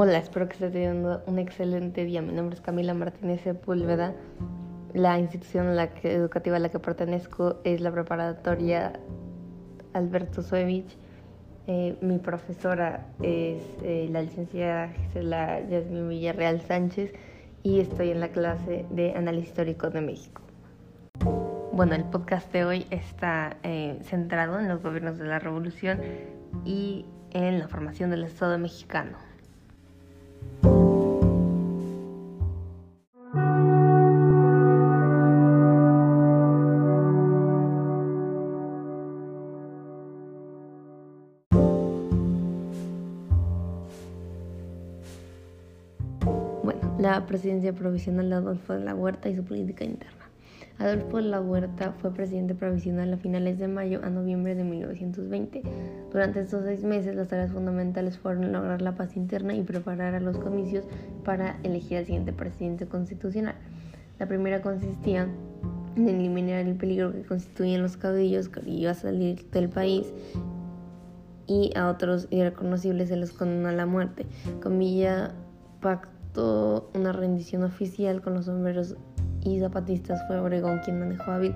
Hola, espero que estés teniendo un excelente día. Mi nombre es Camila Martínez Sepúlveda. La institución educativa a la que pertenezco es la preparatoria Alberto Suevich. Eh, mi profesora es eh, la licenciada Gisela Yasmin Villarreal Sánchez y estoy en la clase de Análisis Histórico de México. Bueno, el podcast de hoy está eh, centrado en los gobiernos de la revolución y en la formación del Estado mexicano. Bueno, la presidencia provisional de Adolfo de la Huerta y su política interna. Adolfo la Huerta fue presidente provisional a finales de mayo a noviembre de 1920. Durante estos seis meses, las tareas fundamentales fueron lograr la paz interna y preparar a los comicios para elegir al siguiente presidente constitucional. La primera consistía en eliminar el peligro que constituían los caudillos que iba a salir del país y a otros irreconocibles se los condenó a la muerte. Comilla pactó una rendición oficial con los sombreros y zapatistas fue Obregón quien manejó hábil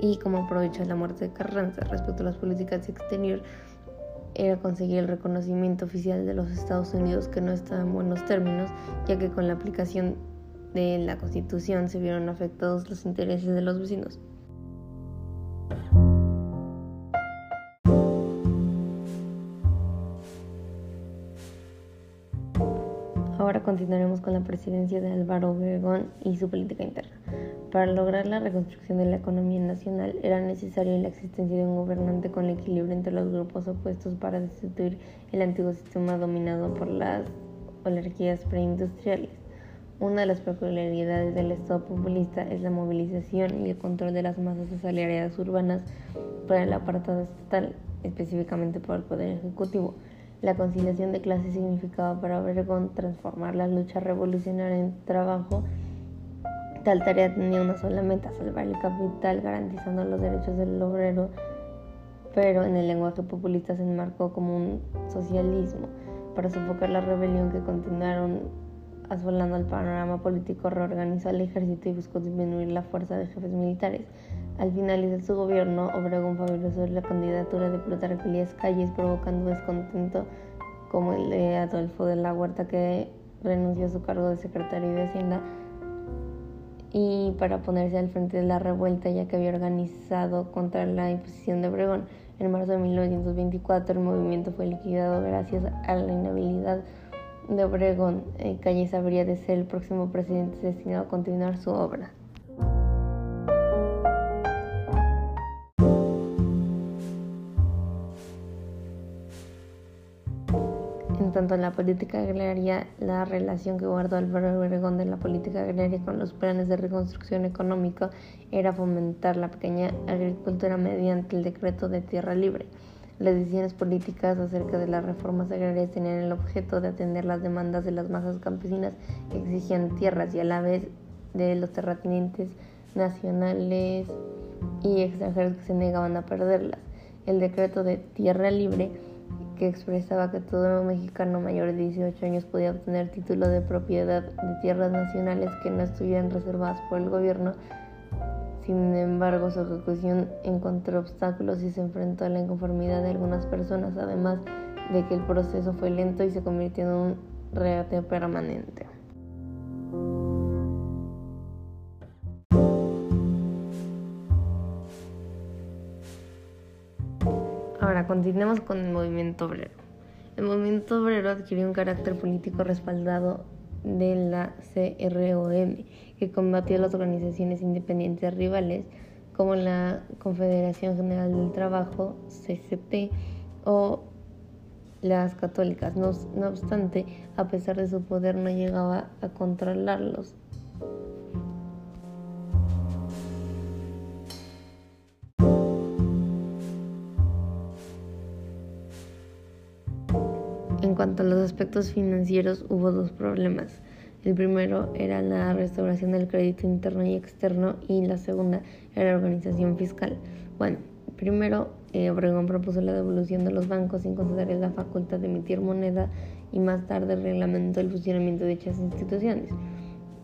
y como aprovechó la muerte de Carranza respecto a las políticas exterior era conseguir el reconocimiento oficial de los Estados Unidos que no estaba en buenos términos ya que con la aplicación de la constitución se vieron afectados los intereses de los vecinos. Ahora continuaremos con la presidencia de Álvaro Obregón y su política interna. Para lograr la reconstrucción de la economía nacional era necesaria la existencia de un gobernante con equilibrio entre los grupos opuestos para destituir el antiguo sistema dominado por las oligarquías preindustriales. Una de las peculiaridades del Estado populista es la movilización y el control de las masas asalariadas urbanas para el apartado estatal, específicamente por el Poder Ejecutivo. La conciliación de clases significaba para Obregón transformar la lucha revolucionaria en trabajo. Tal tarea tenía una sola meta, salvar el capital garantizando los derechos del obrero, pero en el lenguaje populista se enmarcó como un socialismo para sofocar la rebelión que continuaron asolando el panorama político, reorganizó el ejército y buscó disminuir la fuerza de jefes militares. Al finalizar su gobierno, Obregón favoreció la candidatura de Plutarco Elías Calles, provocando descontento como el de Adolfo de la Huerta, que renunció a su cargo de secretario de Hacienda y para ponerse al frente de la revuelta, ya que había organizado contra la imposición de Obregón. En marzo de 1924, el movimiento fue liquidado gracias a la inhabilidad de Obregón. Calles habría de ser el próximo presidente destinado a continuar su obra. En tanto en la política agraria, la relación que guardó Álvaro Obregón de la política agraria con los planes de reconstrucción económica era fomentar la pequeña agricultura mediante el decreto de tierra libre. Las decisiones políticas acerca de las reformas agrarias tenían el objeto de atender las demandas de las masas campesinas que exigían tierras y a la vez de los terratenientes nacionales y extranjeros que se negaban a perderlas. El decreto de tierra libre que expresaba que todo mexicano mayor de 18 años podía obtener título de propiedad de tierras nacionales que no estuvieran reservadas por el gobierno. Sin embargo, su ejecución encontró obstáculos y se enfrentó a la inconformidad de algunas personas, además de que el proceso fue lento y se convirtió en un regateo permanente. Ahora continuemos con el movimiento obrero. El movimiento obrero adquirió un carácter político respaldado de la CROM, que combatió las organizaciones independientes rivales como la Confederación General del Trabajo, CCT, o las católicas. No obstante, a pesar de su poder, no llegaba a controlarlos. En cuanto a los aspectos financieros, hubo dos problemas. El primero era la restauración del crédito interno y externo y la segunda era la organización fiscal. Bueno, primero eh, Obregón propuso la devolución de los bancos sin concederles la facultad de emitir moneda y más tarde reglamentó el funcionamiento de dichas instituciones.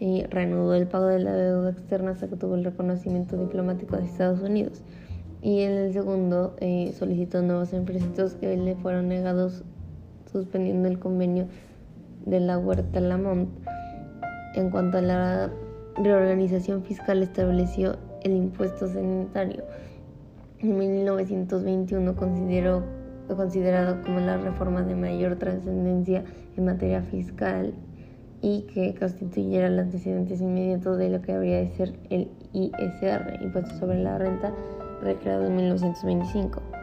Y reanudó el pago de la deuda externa hasta que tuvo el reconocimiento diplomático de Estados Unidos. Y en el segundo eh, solicitó nuevos empréstitos que le fueron negados suspendiendo el convenio de la Huerta Lamont. En cuanto a la reorganización fiscal, estableció el impuesto sanitario. En 1921 consideró, considerado como la reforma de mayor trascendencia en materia fiscal y que constituyera el antecedentes inmediato de lo que habría de ser el ISR, Impuesto sobre la Renta, recreado en 1925.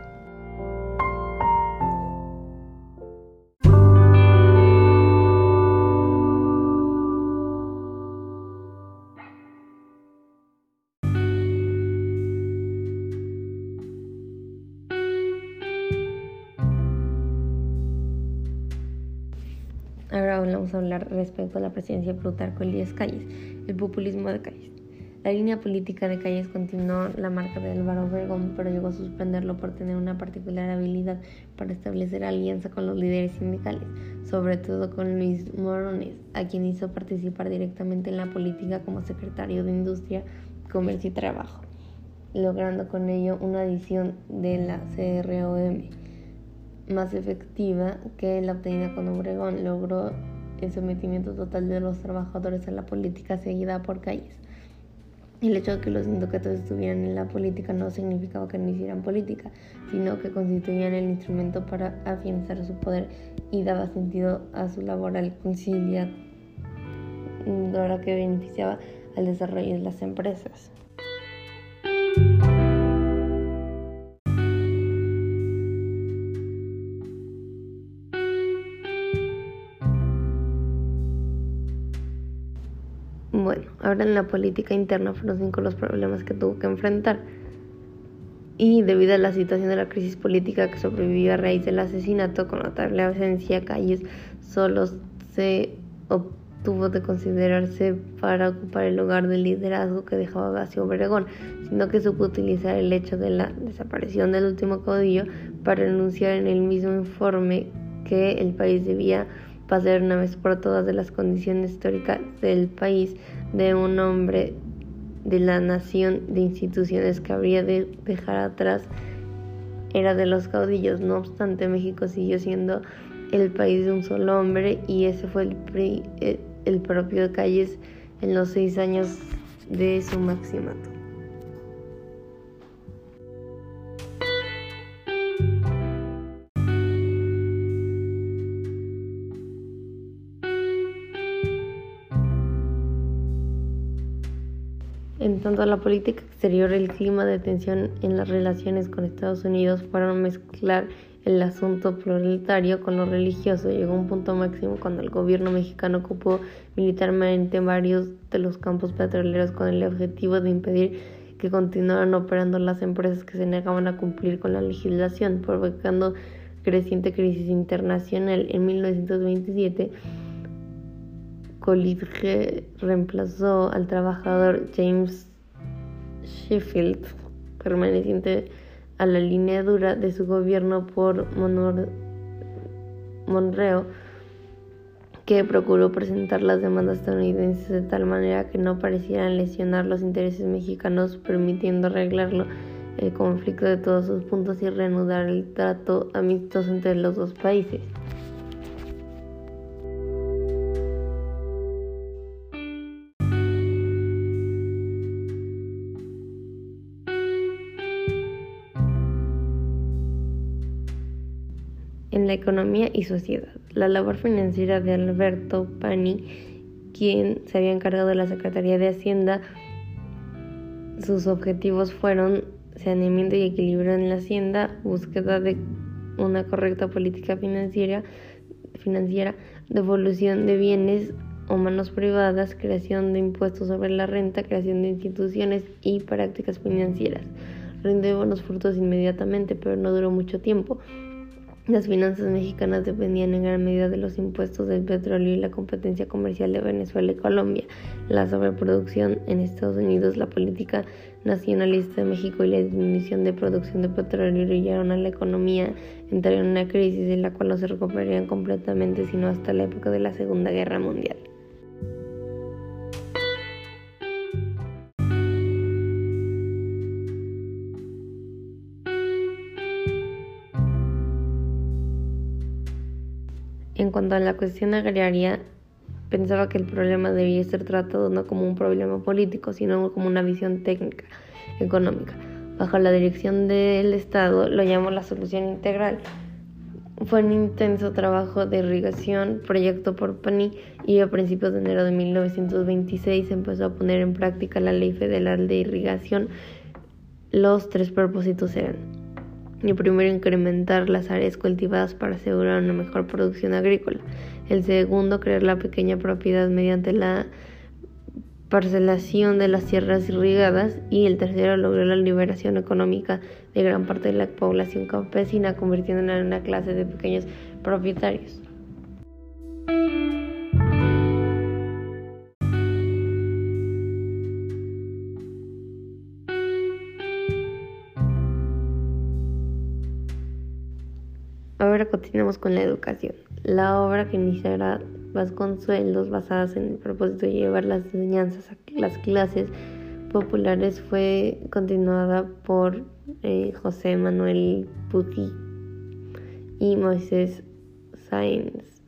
Hablar respecto a la presidencia de Plutarco Elías Calles, el populismo de Calles. La línea política de Calles continuó la marca de Álvaro Obregón, pero llegó a suspenderlo por tener una particular habilidad para establecer alianza con los líderes sindicales, sobre todo con Luis Morones, a quien hizo participar directamente en la política como secretario de Industria, Comercio y Trabajo, logrando con ello una adición de la CROM más efectiva que la obtenida con Obregón, logró el sometimiento total de los trabajadores a la política seguida por calles. El hecho de que los sindicatos estuvieran en la política no significaba que no hicieran política, sino que constituían el instrumento para afianzar su poder y daba sentido a su laboral conciliadora que beneficiaba al desarrollo de las empresas. Ahora en la política interna fueron cinco los problemas que tuvo que enfrentar. Y debido a la situación de la crisis política que sobrevivió a raíz del asesinato, con notable ausencia, Calles solo se obtuvo de considerarse para ocupar el lugar del liderazgo que dejaba Gacio Obregón, sino que supo utilizar el hecho de la desaparición del último caudillo para anunciar en el mismo informe que el país debía pasar una vez por todas de las condiciones históricas del país de un hombre de la nación de instituciones que habría de dejar atrás era de los caudillos. No obstante, México siguió siendo el país de un solo hombre y ese fue el, el, el propio Calles en los seis años de su maximato. En tanto a la política exterior, el clima de tensión en las relaciones con Estados Unidos fueron mezclar el asunto proletario con lo religioso. Llegó a un punto máximo cuando el gobierno mexicano ocupó militarmente varios de los campos petroleros con el objetivo de impedir que continuaran operando las empresas que se negaban a cumplir con la legislación, provocando creciente crisis internacional. En 1927, Coolidge reemplazó al trabajador James Sheffield, permaneciente a la línea dura de su gobierno por Monroe, que procuró presentar las demandas estadounidenses de tal manera que no parecieran lesionar los intereses mexicanos, permitiendo arreglarlo el conflicto de todos sus puntos y reanudar el trato amistoso entre los dos países. Economía y sociedad. La labor financiera de Alberto Pani, quien se había encargado de la Secretaría de Hacienda, sus objetivos fueron saneamiento y equilibrio en la hacienda, búsqueda de una correcta política financiera, devolución de bienes o manos privadas, creación de impuestos sobre la renta, creación de instituciones y prácticas financieras. Rindió buenos frutos inmediatamente, pero no duró mucho tiempo. Las finanzas mexicanas dependían en gran medida de los impuestos del petróleo y la competencia comercial de Venezuela y Colombia, la sobreproducción en Estados Unidos, la política nacionalista de México y la disminución de producción de petróleo llevaron a la economía entrar en una crisis de la cual no se recuperarían completamente sino hasta la época de la Segunda Guerra Mundial. Cuanto a la cuestión agraria, pensaba que el problema debía ser tratado no como un problema político, sino como una visión técnica, económica. Bajo la dirección del Estado lo llamó la solución integral. Fue un intenso trabajo de irrigación, proyecto por PANI, y a principios de enero de 1926 se empezó a poner en práctica la Ley Federal de Irrigación. Los tres propósitos eran el primero, incrementar las áreas cultivadas para asegurar una mejor producción agrícola. El segundo, crear la pequeña propiedad mediante la parcelación de las tierras irrigadas. Y el tercero, lograr la liberación económica de gran parte de la población campesina, convirtiéndola en una clase de pequeños propietarios. Ahora continuamos con la educación. La obra que iniciará Vasconcelos, basadas en el propósito de llevar las enseñanzas a las clases populares, fue continuada por eh, José Manuel Puti y Moisés Sáenz,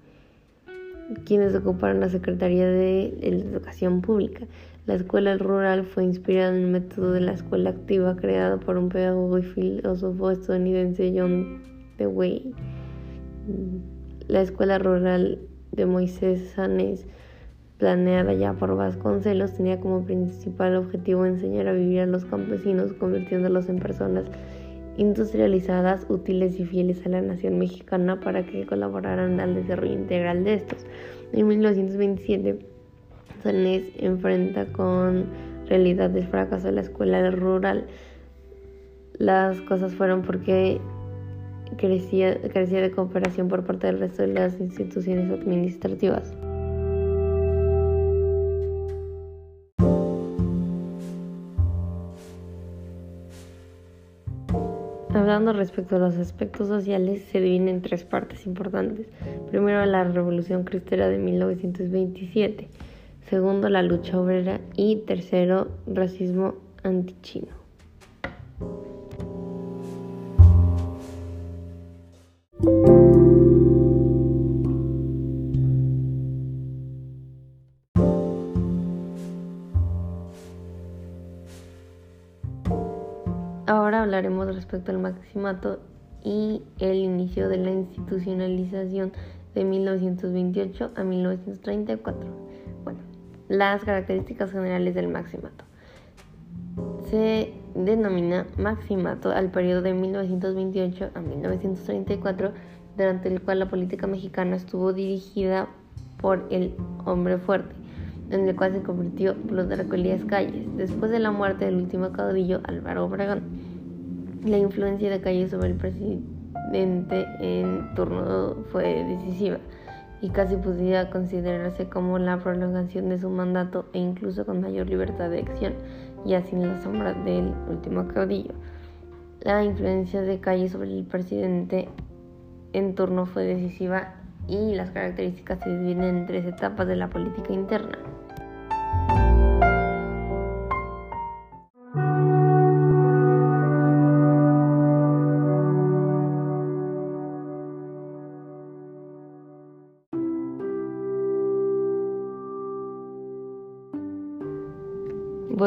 quienes ocuparon la Secretaría de Educación Pública. La escuela rural fue inspirada en el método de la escuela activa creado por un pedagogo y filósofo estadounidense John la escuela rural de Moisés Sanés, planeada ya por Vasconcelos, tenía como principal objetivo enseñar a vivir a los campesinos, convirtiéndolos en personas industrializadas, útiles y fieles a la nación mexicana para que colaboraran al desarrollo integral de estos. En 1927, Sanés enfrenta con realidad el fracaso de la escuela rural. Las cosas fueron porque carecía, de cooperación por parte del resto de las instituciones administrativas. Hablando respecto a los aspectos sociales, se dividen en tres partes importantes. Primero, la Revolución Cristera de 1927. Segundo, la lucha obrera. Y tercero, racismo antichino. Hablaremos respecto al maximato y el inicio de la institucionalización de 1928 a 1934. Bueno, las características generales del maximato. Se denomina maximato al periodo de 1928 a 1934, durante el cual la política mexicana estuvo dirigida por el hombre fuerte, en el cual se convirtió Plutarco Elías Calles, después de la muerte del último caudillo Álvaro Obregón. La influencia de Calles sobre el presidente en turno fue decisiva y casi podía considerarse como la prolongación de su mandato e incluso con mayor libertad de acción, ya sin la sombra del último caudillo. La influencia de Calle sobre el presidente en turno fue decisiva y las características se dividen en tres etapas de la política interna.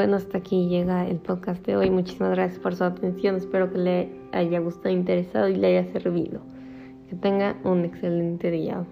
Bueno, hasta aquí llega el podcast de hoy. Muchísimas gracias por su atención. Espero que le haya gustado, interesado y le haya servido. Que tenga un excelente día.